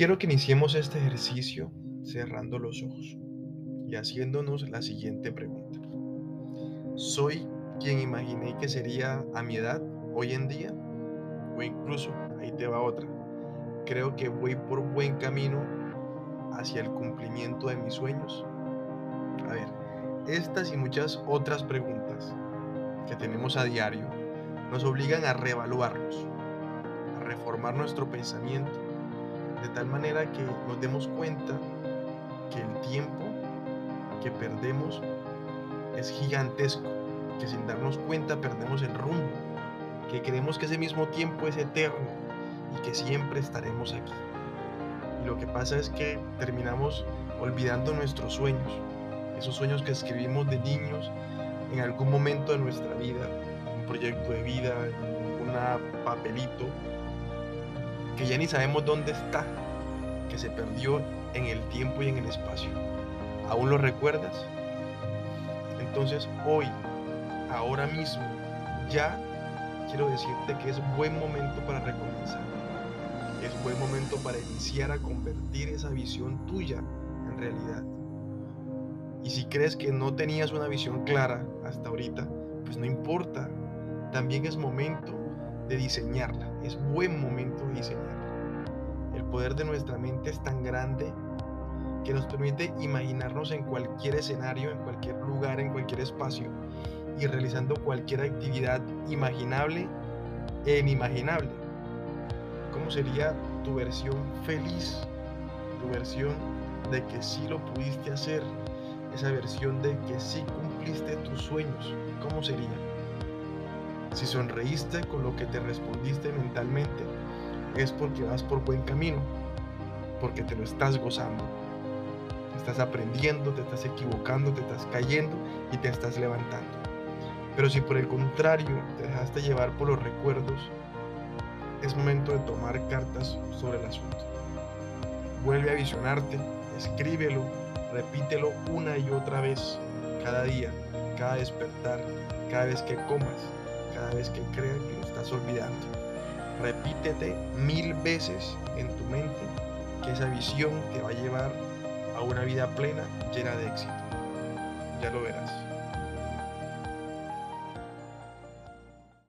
Quiero que iniciemos este ejercicio cerrando los ojos y haciéndonos la siguiente pregunta. ¿Soy quien imaginé que sería a mi edad hoy en día? O incluso, ahí te va otra. Creo que voy por buen camino hacia el cumplimiento de mis sueños. A ver, estas y muchas otras preguntas que tenemos a diario nos obligan a reevaluarnos, a reformar nuestro pensamiento, de tal manera que nos demos cuenta que el tiempo que perdemos es gigantesco, que sin darnos cuenta perdemos el rumbo, que creemos que ese mismo tiempo es eterno y que siempre estaremos aquí. Y lo que pasa es que terminamos olvidando nuestros sueños, esos sueños que escribimos de niños en algún momento de nuestra vida, un proyecto de vida, un papelito, que ya ni sabemos dónde está, que se perdió en el tiempo y en el espacio. ¿Aún lo recuerdas? Entonces hoy, ahora mismo, ya quiero decirte que es buen momento para recomenzar. Es buen momento para iniciar a convertir esa visión tuya en realidad. Y si crees que no tenías una visión clara hasta ahorita, pues no importa. También es momento de diseñarla. Es buen momento de diseñarla. El poder de nuestra mente es tan grande que nos permite imaginarnos en cualquier escenario, en cualquier lugar, en cualquier espacio y realizando cualquier actividad imaginable e inimaginable. ¿Cómo sería tu versión feliz? Tu versión de que sí lo pudiste hacer, esa versión de que sí cumpliste tus sueños, ¿cómo sería? Si sonreíste con lo que te respondiste mentalmente, es porque vas por buen camino, porque te lo estás gozando. Estás aprendiendo, te estás equivocando, te estás cayendo y te estás levantando. Pero si por el contrario te dejaste llevar por los recuerdos, es momento de tomar cartas sobre el asunto. Vuelve a visionarte, escríbelo, repítelo una y otra vez, cada día, cada despertar, cada vez que comas, cada vez que creas que lo estás olvidando. Repítete mil veces en tu mente que esa visión te va a llevar a una vida plena llena de éxito. Ya lo verás.